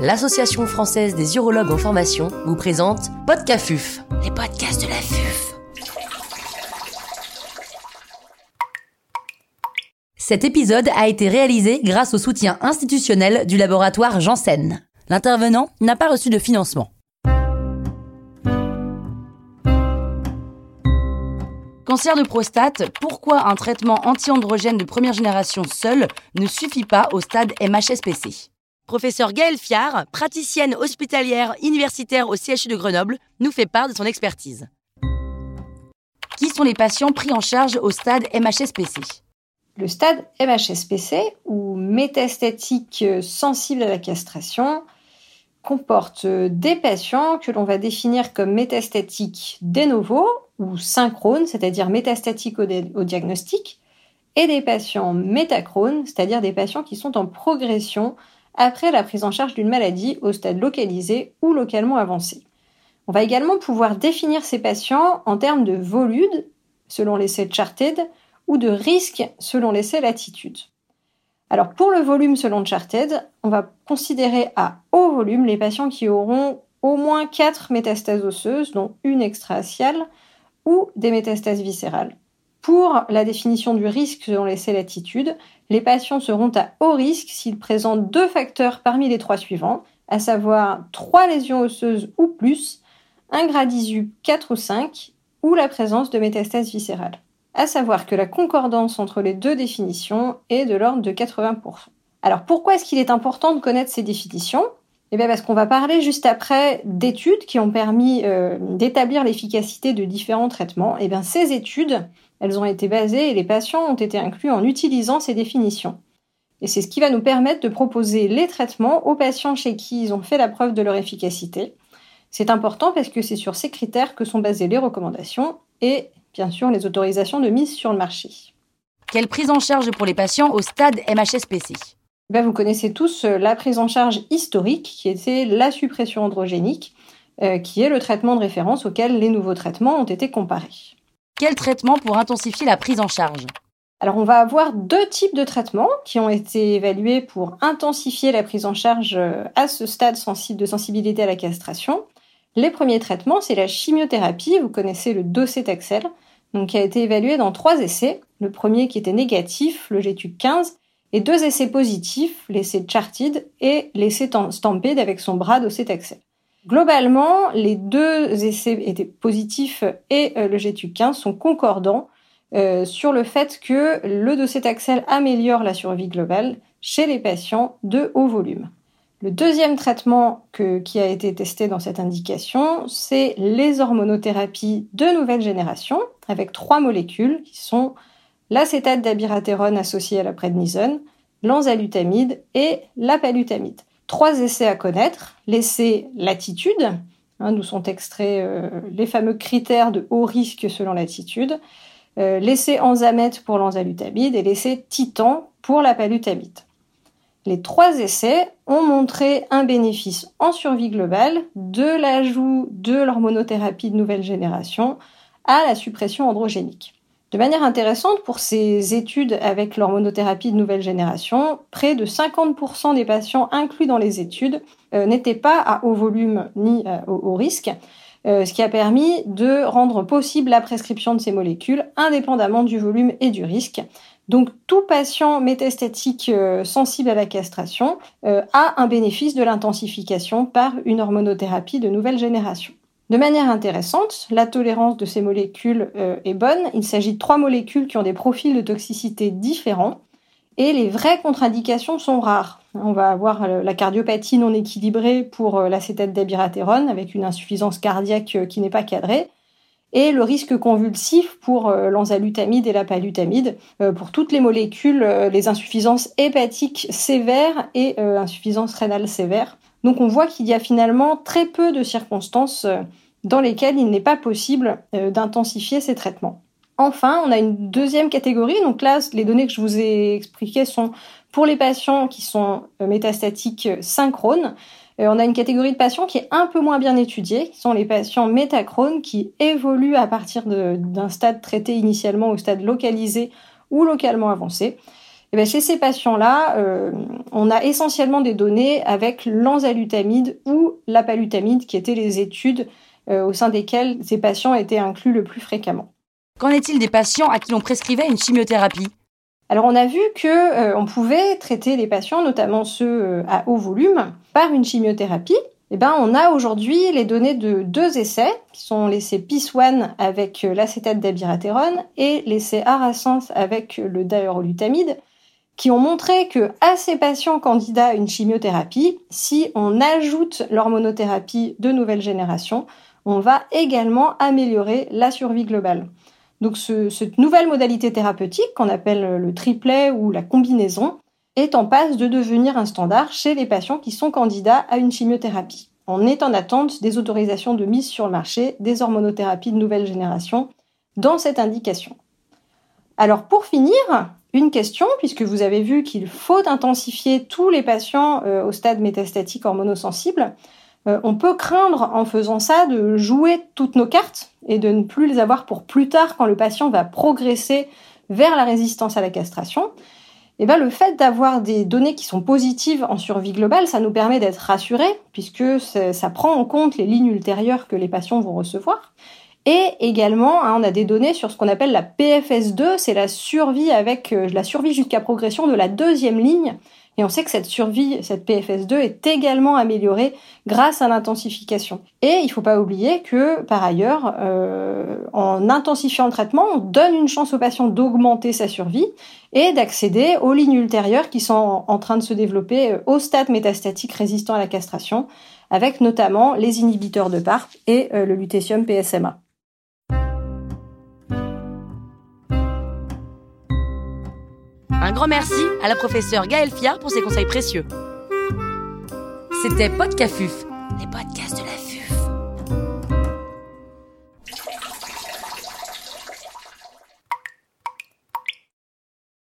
l'Association française des urologues en formation vous présente Podcafuf, les podcasts de la FUF. Cet épisode a été réalisé grâce au soutien institutionnel du laboratoire Janssen. L'intervenant n'a pas reçu de financement. Cancer de prostate, pourquoi un traitement anti-androgène de première génération seul ne suffit pas au stade MHSPC Professeur Gaëlle Fiard, praticienne hospitalière universitaire au CHU de Grenoble, nous fait part de son expertise. Qui sont les patients pris en charge au stade MHSPC Le stade MHSPC, ou métastatique sensible à la castration, comporte des patients que l'on va définir comme métastatiques de novo ou synchrones, c'est-à-dire métastatiques au, au, diagnostic, et des patients métachrones, c'est-à-dire des patients qui sont en progression après la prise en charge d'une maladie au stade localisé ou localement avancé. On va également pouvoir définir ces patients en termes de volume selon l'essai Charted ou de risque selon l'essai Latitude. Alors pour le volume selon Charted, on va considérer à haut volume les patients qui auront au moins 4 métastases osseuses, dont une extraciale, ou des métastases viscérales. Pour la définition du risque selon l'essai latitude, les patients seront à haut risque s'ils présentent deux facteurs parmi les trois suivants, à savoir trois lésions osseuses ou plus, un gradisu 4 ou 5, ou la présence de métastases viscérales. À savoir que la concordance entre les deux définitions est de l'ordre de 80%. Alors pourquoi est-ce qu'il est important de connaître ces définitions? Eh bien parce qu'on va parler juste après d'études qui ont permis euh, d'établir l'efficacité de différents traitements. Eh bien ces études, elles ont été basées et les patients ont été inclus en utilisant ces définitions. Et c'est ce qui va nous permettre de proposer les traitements aux patients chez qui ils ont fait la preuve de leur efficacité. C'est important parce que c'est sur ces critères que sont basées les recommandations et bien sûr les autorisations de mise sur le marché. Quelle prise en charge pour les patients au stade MHSPC ben, vous connaissez tous euh, la prise en charge historique qui était la suppression androgénique, euh, qui est le traitement de référence auquel les nouveaux traitements ont été comparés. Quel traitement pour intensifier la prise en charge? Alors on va avoir deux types de traitements qui ont été évalués pour intensifier la prise en charge euh, à ce stade sensible de sensibilité à la castration. Les premiers traitements, c'est la chimiothérapie, vous connaissez le docetaxel, donc qui a été évalué dans trois essais. Le premier qui était négatif, le GTUC 15, et deux essais positifs, l'essai Charted et l'essai Stampede avec son bras docetaxel. Globalement, les deux essais étaient positifs et euh, le GTU15 sont concordants euh, sur le fait que le docetaxel améliore la survie globale chez les patients de haut volume. Le deuxième traitement qui a été testé dans cette indication, c'est les hormonothérapies de nouvelle génération avec trois molécules qui sont l'acétate d'abiraterone associé à la prednisone, l'enzalutamide et la palutamide. Trois essais à connaître. L'essai latitude, hein, d'où sont extraits euh, les fameux critères de haut risque selon latitude. Euh, l'essai enzamètre pour l'enzalutamide et l'essai titan pour la palutamide. Les trois essais ont montré un bénéfice en survie globale de l'ajout de l'hormonothérapie de nouvelle génération à la suppression androgénique. De manière intéressante, pour ces études avec l'hormonothérapie de nouvelle génération, près de 50% des patients inclus dans les études euh, n'étaient pas à haut volume ni euh, au, risque, euh, ce qui a permis de rendre possible la prescription de ces molécules indépendamment du volume et du risque. Donc tout patient métastatique sensible à la castration a un bénéfice de l'intensification par une hormonothérapie de nouvelle génération. De manière intéressante, la tolérance de ces molécules euh, est bonne. Il s'agit de trois molécules qui ont des profils de toxicité différents et les vraies contre-indications sont rares. On va avoir euh, la cardiopathie non équilibrée pour euh, l'acétate d'abiraterone avec une insuffisance cardiaque qui n'est pas cadrée et le risque convulsif pour l'enzalutamide et la palutamide. Pour toutes les molécules, les insuffisances hépatiques sévères et insuffisances rénales sévères. Donc on voit qu'il y a finalement très peu de circonstances dans lesquelles il n'est pas possible euh, d'intensifier ces traitements. Enfin, on a une deuxième catégorie. Donc là, les données que je vous ai expliquées sont pour les patients qui sont euh, métastatiques synchrones. Euh, on a une catégorie de patients qui est un peu moins bien étudiée, qui sont les patients métachrones qui évoluent à partir d'un stade traité initialement au stade localisé ou localement avancé. Et bien chez ces patients-là, on a essentiellement des données avec l'enzalutamide ou la palutamide, qui étaient les études au sein desquelles ces patients étaient inclus le plus fréquemment. Qu'en est-il des patients à qui l'on prescrivait une chimiothérapie? Alors on a vu que euh, on pouvait traiter les patients, notamment ceux à haut volume, par une chimiothérapie. Eh ben, on a aujourd'hui les données de deux essais, qui sont l'essai PIS-1 avec l'acétate d'abiraterone et l'essai Arasens avec le daérolutamide, qui ont montré que à ces patients candidats à une chimiothérapie, si on ajoute l'hormonothérapie de nouvelle génération, on va également améliorer la survie globale. Donc cette nouvelle modalité thérapeutique qu'on appelle le triplet ou la combinaison est en passe de devenir un standard chez les patients qui sont candidats à une chimiothérapie. On est en attente des autorisations de mise sur le marché des hormonothérapies de nouvelle génération dans cette indication. Alors pour finir, une question, puisque vous avez vu qu'il faut intensifier tous les patients euh, au stade métastatique hormonosensible. Euh, on peut craindre en faisant ça de jouer toutes nos cartes et de ne plus les avoir pour plus tard quand le patient va progresser vers la résistance à la castration. Et eh ben, le fait d'avoir des données qui sont positives en survie globale, ça nous permet d'être rassurés, puisque ça prend en compte les lignes ultérieures que les patients vont recevoir. Et également, hein, on a des données sur ce qu'on appelle la PFS2, c'est la survie avec euh, la survie jusqu'à progression de la deuxième ligne. Et on sait que cette survie, cette PFS2 est également améliorée grâce à l'intensification. Et il ne faut pas oublier que, par ailleurs, euh, en intensifiant le traitement, on donne une chance au patient d'augmenter sa survie et d'accéder aux lignes ultérieures qui sont en train de se développer euh, au stade métastatique résistant à la castration, avec notamment les inhibiteurs de PARP et le lutécium PSMA. Un grand merci à la professeure Gaëlle Fiard pour ses conseils précieux. C'était Podcafuf, les podcasts de la